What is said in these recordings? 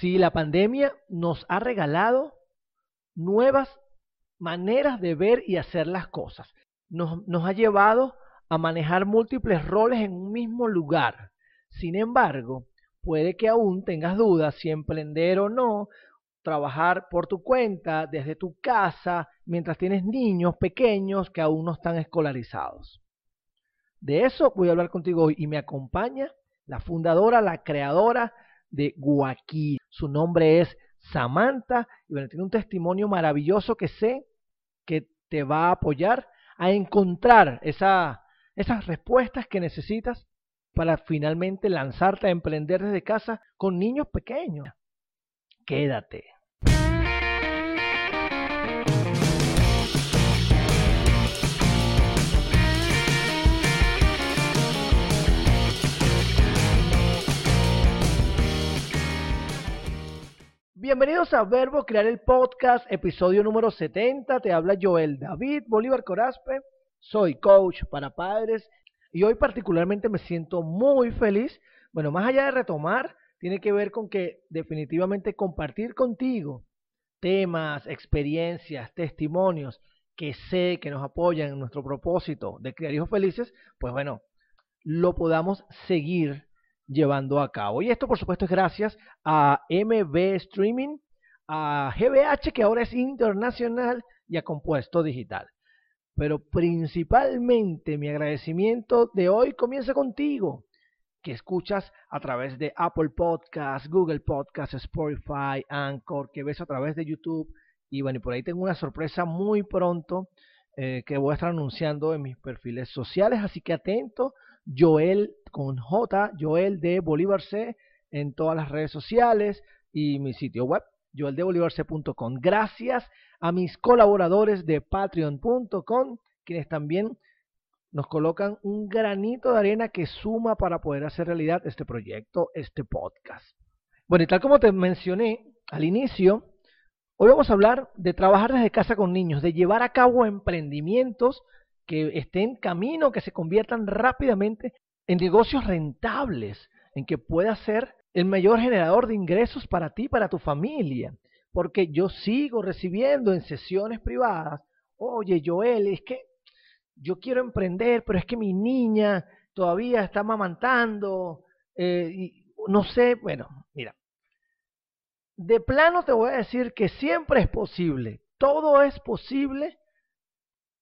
Sí, la pandemia nos ha regalado nuevas maneras de ver y hacer las cosas. Nos, nos ha llevado a manejar múltiples roles en un mismo lugar. Sin embargo, puede que aún tengas dudas si emprender o no, trabajar por tu cuenta desde tu casa mientras tienes niños pequeños que aún no están escolarizados. De eso voy a hablar contigo hoy y me acompaña la fundadora, la creadora de Guaquí. Su nombre es Samantha y tiene un testimonio maravilloso que sé que te va a apoyar a encontrar esa, esas respuestas que necesitas para finalmente lanzarte a emprender desde casa con niños pequeños. Quédate. Bienvenidos a Verbo Crear el Podcast, episodio número 70. Te habla Joel David Bolívar Corazpe. Soy coach para padres y hoy particularmente me siento muy feliz. Bueno, más allá de retomar, tiene que ver con que definitivamente compartir contigo temas, experiencias, testimonios que sé que nos apoyan en nuestro propósito de crear hijos felices, pues bueno, lo podamos seguir llevando a cabo. Y esto, por supuesto, es gracias a MB Streaming, a GBH, que ahora es internacional, y a Compuesto Digital. Pero principalmente mi agradecimiento de hoy comienza contigo, que escuchas a través de Apple Podcasts, Google Podcasts, Spotify, Anchor, que ves a través de YouTube. Y bueno, y por ahí tengo una sorpresa muy pronto eh, que voy a estar anunciando en mis perfiles sociales, así que atento Joel con J, Joel de Bolívar C en todas las redes sociales y mi sitio web, joeldebolivarc.com. Gracias a mis colaboradores de patreon.com, quienes también nos colocan un granito de arena que suma para poder hacer realidad este proyecto, este podcast. Bueno, y tal como te mencioné al inicio, hoy vamos a hablar de trabajar desde casa con niños, de llevar a cabo emprendimientos que estén en camino, que se conviertan rápidamente en negocios rentables, en que pueda ser el mayor generador de ingresos para ti, para tu familia. Porque yo sigo recibiendo en sesiones privadas, oye Joel, es que yo quiero emprender, pero es que mi niña todavía está mamantando, eh, y no sé, bueno, mira, de plano te voy a decir que siempre es posible, todo es posible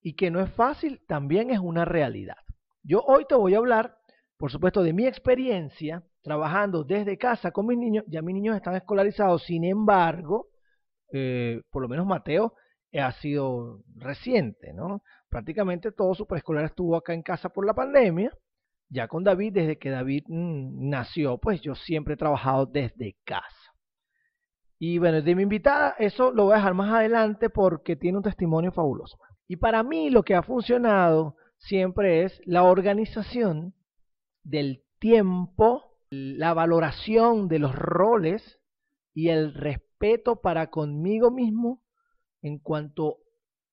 y que no es fácil, también es una realidad. Yo hoy te voy a hablar, por supuesto, de mi experiencia trabajando desde casa con mis niños. Ya mis niños están escolarizados, sin embargo, eh, por lo menos Mateo eh, ha sido reciente, ¿no? Prácticamente todo su preescolar estuvo acá en casa por la pandemia. Ya con David, desde que David mm, nació, pues yo siempre he trabajado desde casa. Y bueno, de mi invitada, eso lo voy a dejar más adelante porque tiene un testimonio fabuloso. Y para mí lo que ha funcionado siempre es la organización del tiempo, la valoración de los roles y el respeto para conmigo mismo en cuanto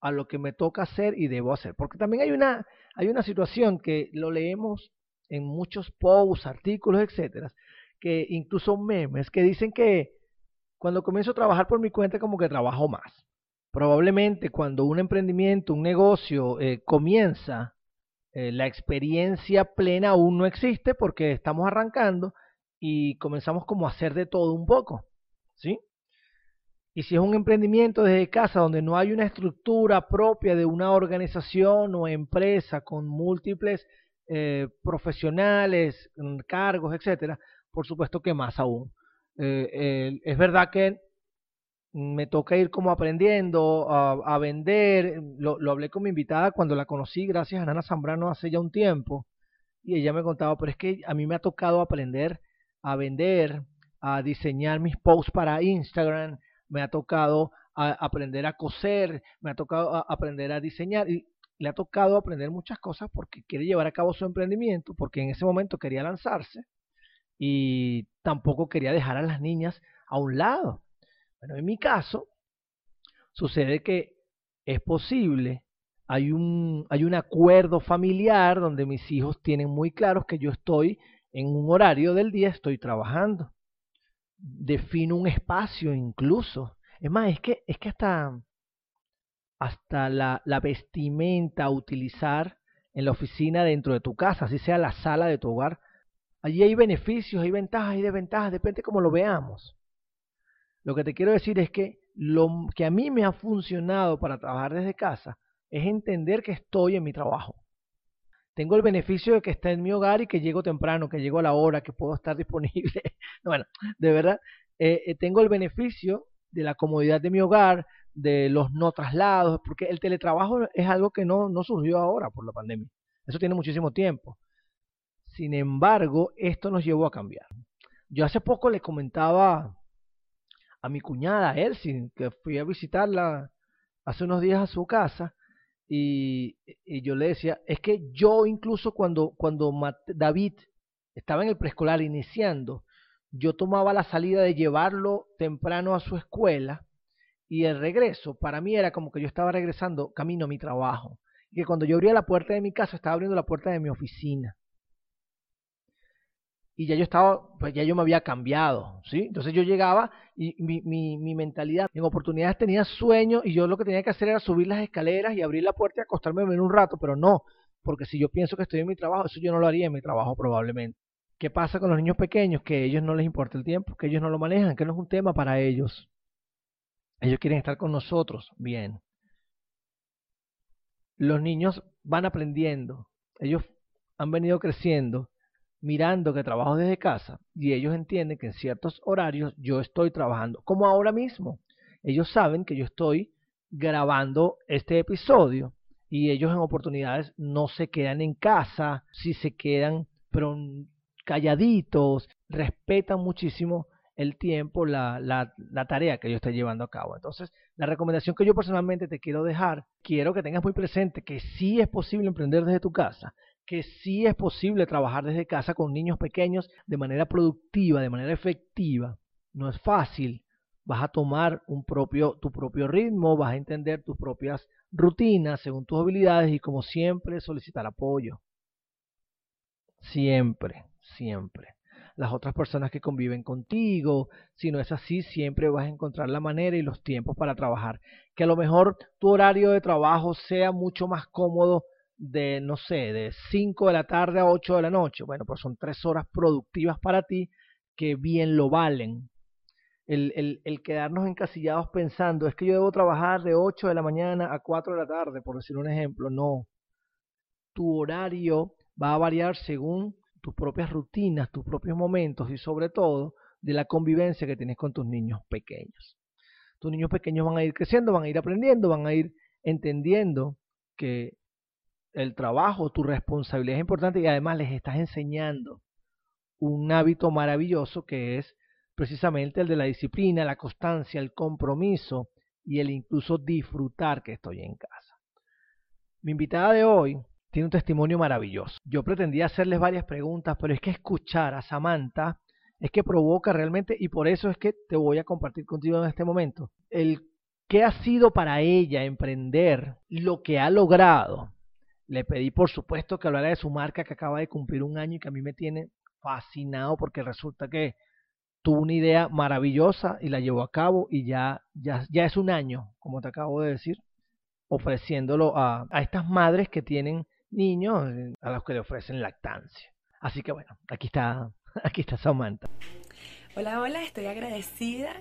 a lo que me toca hacer y debo hacer. Porque también hay una, hay una situación que lo leemos en muchos posts, artículos, etcétera, que incluso memes que dicen que cuando comienzo a trabajar por mi cuenta como que trabajo más. Probablemente cuando un emprendimiento, un negocio eh, comienza, eh, la experiencia plena aún no existe porque estamos arrancando y comenzamos como a hacer de todo un poco, ¿sí? Y si es un emprendimiento desde casa donde no hay una estructura propia de una organización o empresa con múltiples eh, profesionales, cargos, etcétera, por supuesto que más aún. es verdad que me toca ir como aprendiendo a, vender. Lo, lo, hablé con mi invitada cuando la conocí, gracias a Nana Zambrano hace ya un tiempo. Y ella me contaba, pero es que a mí me ha tocado aprender a vender, a diseñar mis posts para Instagram, me ha tocado aprender a coser, me ha tocado aprender a diseñar y le ha tocado aprender muchas cosas porque quiere llevar a cabo su emprendimiento, porque en ese momento quería lanzarse y tampoco quería dejar a las niñas a un lado. Bueno, en mi caso, sucede que es posible, hay un, hay un acuerdo familiar donde mis hijos tienen muy claros que yo estoy en un horario del día, estoy trabajando. defino un espacio incluso. Es más, es que, es que hasta, hasta la, la vestimenta a utilizar en la oficina dentro de tu casa, así sea la sala de tu hogar, allí hay beneficios, hay ventajas y desventajas, depende de cómo lo veamos. Lo que te quiero decir es que lo que a mí me ha funcionado para trabajar desde casa es entender que estoy en mi trabajo. Tengo el beneficio de que esté en mi hogar y que llego temprano, que llego a la hora, que puedo estar disponible. bueno, de verdad, eh, eh, tengo el beneficio de la comodidad de mi hogar, de los no traslados, porque el teletrabajo es algo que no, no surgió ahora por la pandemia. Eso tiene muchísimo tiempo. Sin embargo, esto nos llevó a cambiar. Yo hace poco le comentaba a mi cuñada Elsie, que fui a visitarla hace unos días a su casa, y, yo le decía, es que yo incluso cuando, cuando David estaba en el preescolar iniciando, yo tomaba la salida de llevarlo temprano a su escuela y el regreso para mí era como que yo estaba regresando camino a mi trabajo. Y que cuando yo abría la puerta de mi casa estaba abriendo la puerta de mi oficina y ya yo estaba, pues ya yo me había cambiado, ¿sí? Entonces yo llegaba y mi, mi, mi, mentalidad, en oportunidades tenía sueño y yo lo que tenía que hacer era subir las escaleras y abrir la puerta y acostarme en un rato, pero no, porque si yo pienso que estoy en mi trabajo, eso yo no lo haría en mi trabajo probablemente. ¿Qué pasa con los niños pequeños? Que a ellos no les importa el tiempo, que ellos no lo manejan, que no es un tema para ellos. Ellos quieren estar con nosotros, bien. Los niños van aprendiendo, ellos han venido creciendo mirando que trabajo desde casa y ellos entienden que en ciertos horarios yo estoy trabajando, como ahora mismo. Ellos saben que yo estoy grabando este episodio y ellos en oportunidades no se quedan en casa, si se quedan pero calladitos, respetan muchísimo el tiempo, la, la, la, tarea que yo estoy llevando a cabo. Entonces, la recomendación que yo personalmente te quiero dejar, quiero que tengas muy presente que sí es posible emprender desde tu casa, que sí es posible trabajar desde casa con niños pequeños de manera productiva, de manera efectiva. No es fácil. Vas a tomar un propio, tu propio ritmo, vas a entender tus propias rutinas según tus habilidades y como siempre solicitar apoyo. Siempre, siempre. Las otras personas que conviven contigo, si no es así, siempre vas a encontrar la manera y los tiempos para trabajar. Que a lo mejor tu horario de trabajo sea mucho más cómodo de, no sé, de 5 de la tarde a 8 de la noche. Bueno, pues son tres horas productivas para ti que bien lo valen. El, el, el, quedarnos encasillados pensando, es que yo debo trabajar de 8 de la mañana a 4 de la tarde, por decir un ejemplo. No. Tu horario va a variar según tus propias rutinas, tus propios momentos y sobre todo de la convivencia que tienes con tus niños pequeños. Tus niños pequeños van a ir creciendo, van a ir aprendiendo, van a ir entendiendo que el trabajo, tu responsabilidad es importante y además les estás enseñando un hábito maravilloso que es precisamente el de la disciplina, la constancia, el compromiso y el incluso disfrutar que estoy en casa. Mi invitada de hoy tiene un testimonio maravilloso. Yo pretendía hacerles varias preguntas, pero es que escuchar a Samantha es que provoca realmente y por eso es que te voy a compartir contigo en este momento el qué ha sido para ella emprender, lo que ha logrado le pedí, por supuesto, que hablara de su marca que acaba de cumplir un año y que a mí me tiene fascinado porque resulta que tuvo una idea maravillosa y la llevó a cabo y ya, ya, ya es un año, como te acabo de decir, ofreciéndolo a, a estas madres que tienen niños eh, a los que le ofrecen lactancia. Así que bueno, aquí está, aquí está Samantha. Hola, hola, estoy agradecida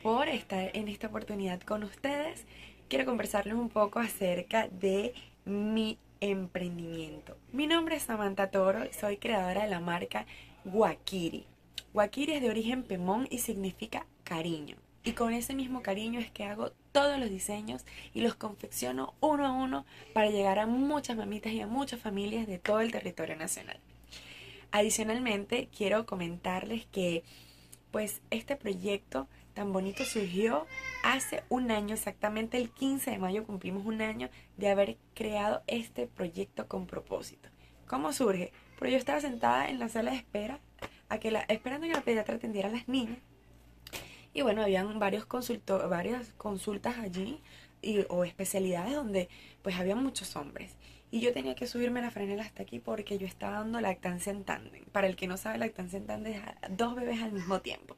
por estar en esta oportunidad con ustedes. Quiero conversarles un poco acerca de mi emprendimiento. Mi nombre es Samantha Toro y soy creadora de la marca Wakiri. Wakiri es de origen Pemón y significa cariño. Y con ese mismo cariño es que hago todos los diseños y los confecciono uno a uno para llegar a muchas mamitas y a muchas familias de todo el territorio nacional. Adicionalmente, quiero comentarles que pues este proyecto tan bonito surgió hace un año, exactamente el 15 de mayo cumplimos un año de haber creado este proyecto con propósito. ¿Cómo surge? Porque yo estaba sentada en la sala de espera, a que la, esperando que la pediatra atendiera a las niñas. Y bueno, habían varios varias consultas allí y, o especialidades donde pues había muchos hombres. Y yo tenía que subirme la frenela hasta aquí porque yo estaba dando lactancia en tándem. Para el que no sabe, lactancia en tándem es dos bebés al mismo tiempo.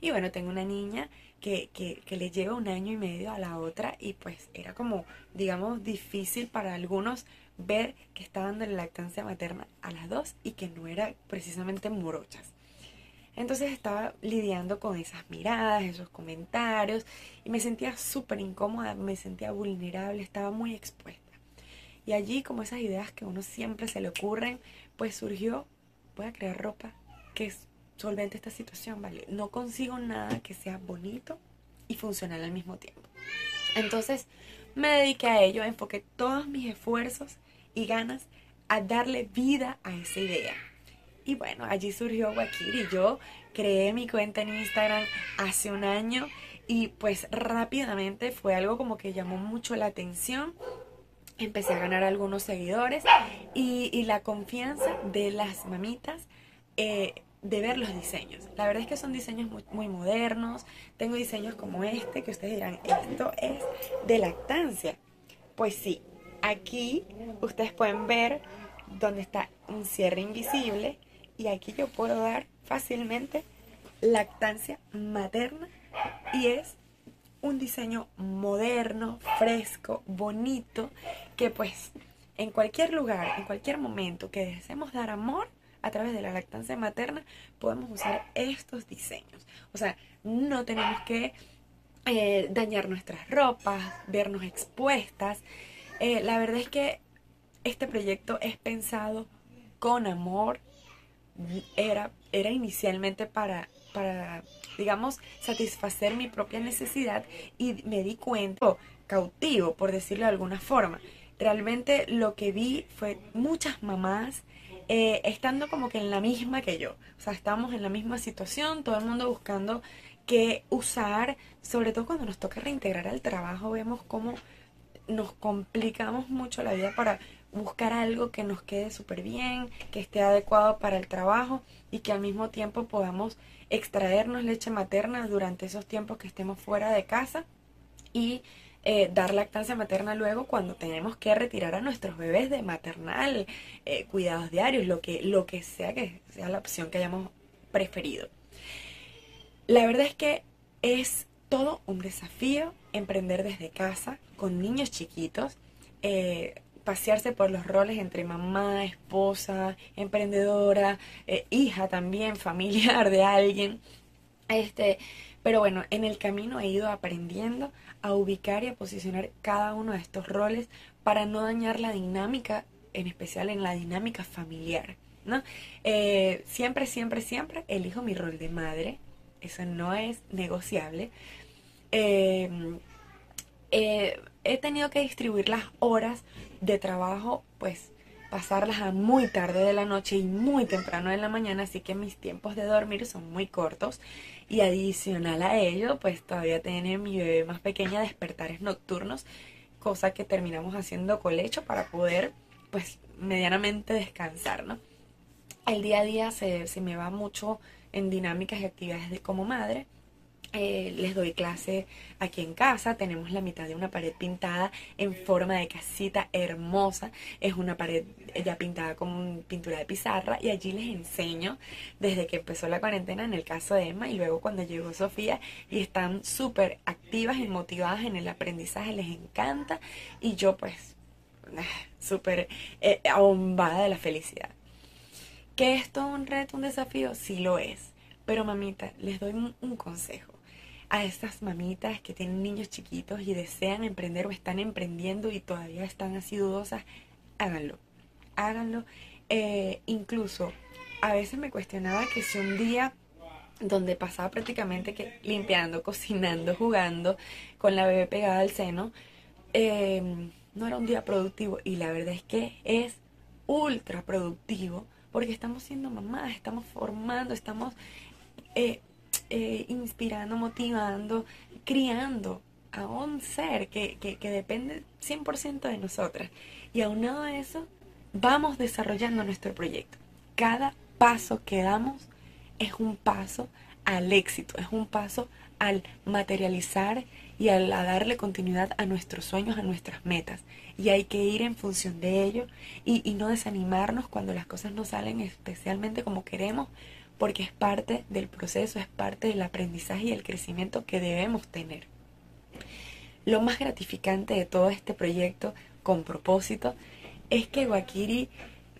Y bueno, tengo una niña que, que, que, le lleva un año y medio a la otra y pues era como, digamos, difícil para algunos ver que está dando la lactancia materna a las dos y que no era precisamente morochas. Entonces estaba lidiando con esas miradas, esos comentarios y me sentía súper incómoda, me sentía vulnerable, estaba muy expuesta. Y allí, como esas ideas que a uno siempre se le ocurren, pues surgió, voy a crear ropa que solvente esta situación, ¿vale? No consigo nada que sea bonito y funcional al mismo tiempo. Entonces me dediqué a ello, enfoqué todos mis esfuerzos y ganas a darle vida a esa idea. Y bueno, allí surgió Wakir y yo creé mi cuenta en Instagram hace un año y pues rápidamente fue algo como que llamó mucho la atención. Empecé a ganar algunos seguidores y, la confianza de las mamitas eh, de ver los diseños. La verdad es que son diseños muy, muy, modernos. Tengo diseños como este que ustedes dirán, esto es de lactancia. Pues sí, aquí ustedes pueden ver donde está un cierre invisible y aquí yo puedo dar fácilmente lactancia materna y es un diseño moderno, fresco, bonito, que pues en cualquier lugar, en cualquier momento que deseemos dar amor a través de la lactancia materna, podemos usar estos diseños. O sea, no tenemos que eh, dañar nuestras ropas, vernos expuestas. Eh, la verdad es que este proyecto es pensado con amor, era, era inicialmente para, para, digamos, satisfacer mi propia necesidad y me di cuenta, cautivo, por decirlo de alguna forma. Realmente lo que vi fue muchas mamás eh, estando como que en la misma que yo. O sea, estamos en la misma situación, todo el mundo buscando qué usar, sobre todo cuando nos toca reintegrar al trabajo, vemos cómo nos complicamos mucho la vida para buscar algo que nos quede súper bien, que esté adecuado para el trabajo y que al mismo tiempo podamos extraernos leche materna durante esos tiempos que estemos fuera de casa y eh, dar lactancia materna luego cuando tenemos que retirar a nuestros bebés de maternal, eh, cuidados diarios, lo que, lo que sea que sea la opción que hayamos preferido. La verdad es que es todo un desafío emprender desde casa con niños chiquitos. Eh, pasearse por los roles entre mamá, esposa, emprendedora, hija también, familiar de alguien. Este, pero bueno, en el camino he ido aprendiendo a ubicar y a posicionar cada uno de estos roles para no dañar la dinámica, en especial en la dinámica familiar. ¿no? Eh, siempre, siempre, siempre elijo mi rol de madre. Eso no es negociable. Eh, he tenido que distribuir las horas de trabajo, pues pasarlas a muy tarde de la noche y muy temprano de la mañana, así que mis tiempos de dormir son muy cortos. Y adicional a ello, pues todavía tiene mi bebé más pequeña despertares nocturnos, cosa que terminamos haciendo colecho para poder, pues, medianamente descansar, ¿no? El día a día se, se me va mucho en dinámicas y actividades de como madre eh, les doy clase aquí en casa. Tenemos la mitad de una pared pintada en forma de casita hermosa. Es una pared ya pintada con pintura de pizarra y allí les enseño desde que empezó la cuarentena en el caso de Emma y luego cuando llegó Sofía y están súper activas y motivadas en el aprendizaje. Les encanta y yo pues ah, súper eh, ahombada de la felicidad. ¿Que esto es un reto, un desafío? Sí lo es. Pero mamita, les doy un consejo a estas mamitas que tienen niños chiquitos y desean emprender o están emprendiendo y todavía están así dudosas, háganlo, háganlo. Eh, incluso a veces me cuestionaba que si un día donde pasaba prácticamente que limpiando, cocinando, jugando con la bebé pegada al seno, em, no era un día productivo y la verdad es que es ultra productivo porque estamos siendo mamás, estamos formando, estamos eh, eh, inspirando, motivando, criando a un ser que, que, que depende 100% de nosotras. Y aunado a eso, vamos desarrollando nuestro proyecto. Cada paso que damos es un paso al éxito, es un paso al materializar y a darle continuidad a nuestros sueños, a nuestras metas. Y hay que ir en función de ello y, y no desanimarnos cuando las cosas no salen especialmente como queremos, porque es parte del proceso, es parte del aprendizaje y el crecimiento que debemos tener. Lo más gratificante de todo este proyecto con propósito es que Guakiri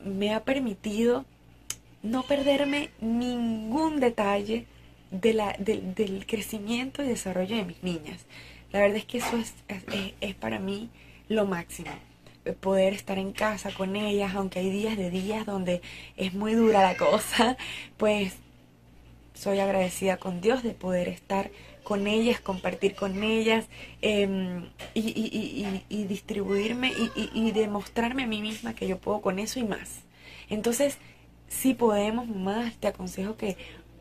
me ha permitido no perderme ningún detalle de la, del crecimiento y desarrollo de mis niñas. La verdad es que eso es, es, para mí lo máximo. Poder estar en casa con ellas, aunque hay días de días donde es muy dura la cosa, pues soy agradecida con Dios de poder estar con ellas, compartir con ellas em, y, y, y, distribuirme y, demostrarme a mí misma que yo puedo con eso y más. Entonces, si podemos más, te aconsejo que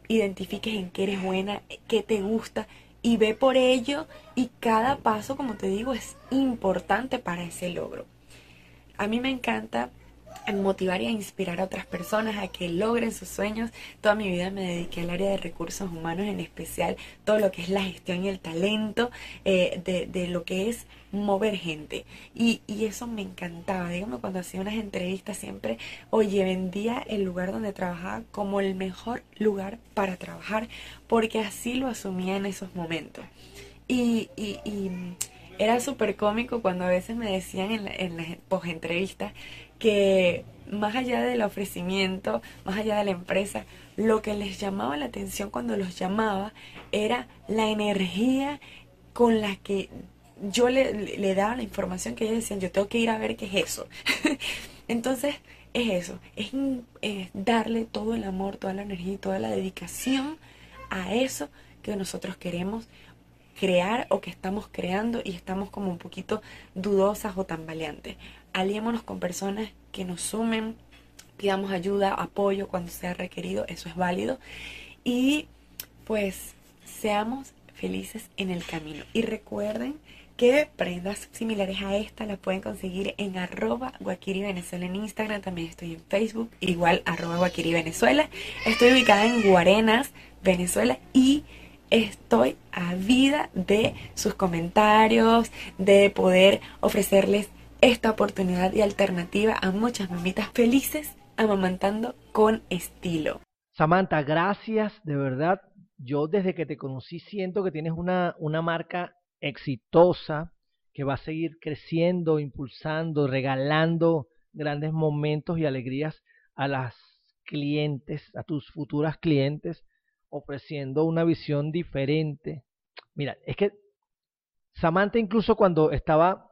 identifiques en qué eres buena, qué te gusta y ve por ello y cada paso, como te digo, es importante para ese logro. A mí me encanta motivar y inspirar a otras personas a que logren sus sueños. Toda mi vida me dediqué al área de recursos humanos, en especial todo lo que es la gestión y el talento eh, de, lo que es mover gente. Y, y, eso me encantaba. Dígame, cuando hacía unas entrevistas siempre, oye, vendía el lugar donde trabajaba como el mejor lugar para trabajar, porque así lo asumía en esos momentos. Y, y, y era súper cómico cuando a veces me decían en, en las entrevistas que más allá del ofrecimiento, más allá de la empresa, lo que les llamaba la atención cuando los llamaba era la energía con la que yo le, daba la información que ellos decían, yo tengo que ir a ver qué es eso. Entonces, es eso, es, es, darle todo el amor, toda la energía y toda la dedicación a eso que nosotros queremos crear o que estamos creando y estamos como un poquito dudosas o tambaleantes aliémonos con personas que nos sumen, pidamos ayuda, apoyo cuando sea requerido, eso es válido. Y pues seamos felices en el camino. Y recuerden que prendas similares a esta las pueden conseguir en arroba Guaquiri Venezuela en Instagram, también estoy en Facebook, igual arroba Guaquiri Venezuela. Estoy ubicada en Guarenas, Venezuela y estoy a vida de sus comentarios, de poder ofrecerles esta oportunidad y alternativa a muchas mamitas felices amamantando con estilo. Samantha, gracias, de verdad. Yo desde que te conocí siento que tienes una, una marca exitosa que va a seguir creciendo, impulsando, regalando grandes momentos y alegrías a las clientes, a tus futuras clientes, ofreciendo una visión diferente. Mira, es que Samantha incluso cuando estaba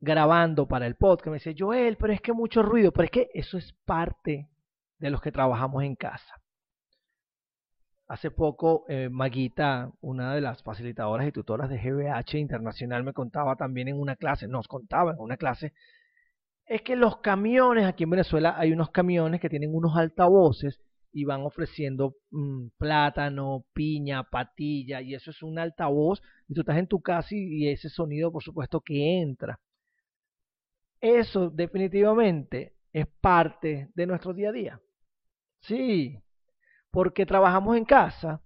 grabando para el podcast, me dice, Joel, pero es que mucho ruido, pero es que eso es parte de los que trabajamos en casa. Hace poco, eh, Maguita, una de las facilitadoras y tutoras de GBH Internacional, me contaba también en una clase, nos contaba en una clase, es que los camiones, aquí en Venezuela hay unos camiones que tienen unos altavoces y van ofreciendo mm, plátano, piña, patilla, y eso es un altavoz, y tú estás en tu casa y ese sonido, por supuesto, que entra. Eso definitivamente es parte de nuestro día a día. Sí, porque trabajamos en casa.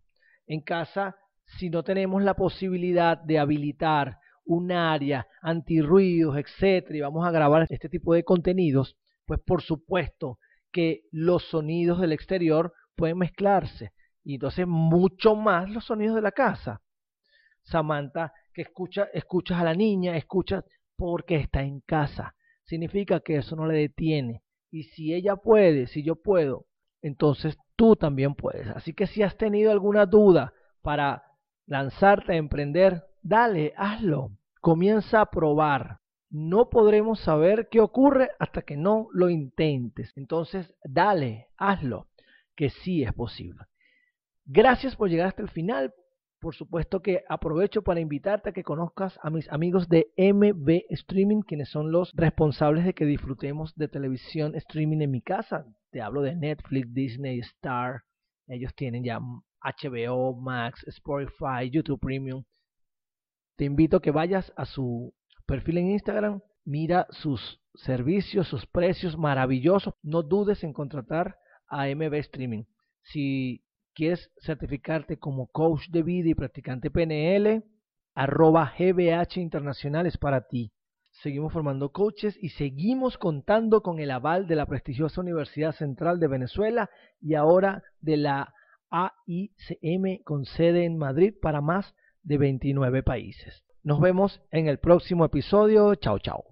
En casa, si no tenemos la posibilidad de habilitar un área antirruidos, etcétera, y vamos a grabar este tipo de contenidos, pues por supuesto que los sonidos del exterior pueden mezclarse y entonces mucho más los sonidos de la casa. Samantha, que escucha, escuchas a la niña, escuchas porque está en casa significa que eso no le detiene. Y si ella puede, si yo puedo, entonces tú también puedes. Así que si has tenido alguna duda para lanzarte a emprender, dale, hazlo. Comienza a probar. No podremos saber qué ocurre hasta que no lo intentes. Entonces, dale, hazlo, que sí es posible. Gracias por llegar hasta el final por supuesto que aprovecho para invitarte a que conozcas a mis amigos de MB Streaming, quienes son los responsables de que disfrutemos de televisión streaming en mi casa. Te hablo de Netflix, Disney, Star. Ellos tienen ya HBO, Max, Spotify, YouTube Premium. Te invito a que vayas a su perfil en Instagram, mira sus servicios, sus precios maravillosos. No dudes en contratar a MB Streaming. Si quieres certificarte como coach de vida y practicante PNL, arroba GBH Internacional es para ti. seguimos formando coaches y seguimos contando con el aval de la prestigiosa Universidad Central de Venezuela y ahora de la AICM con sede en Madrid para más de 29 países. Nos vemos en el próximo episodio. Chao, chao.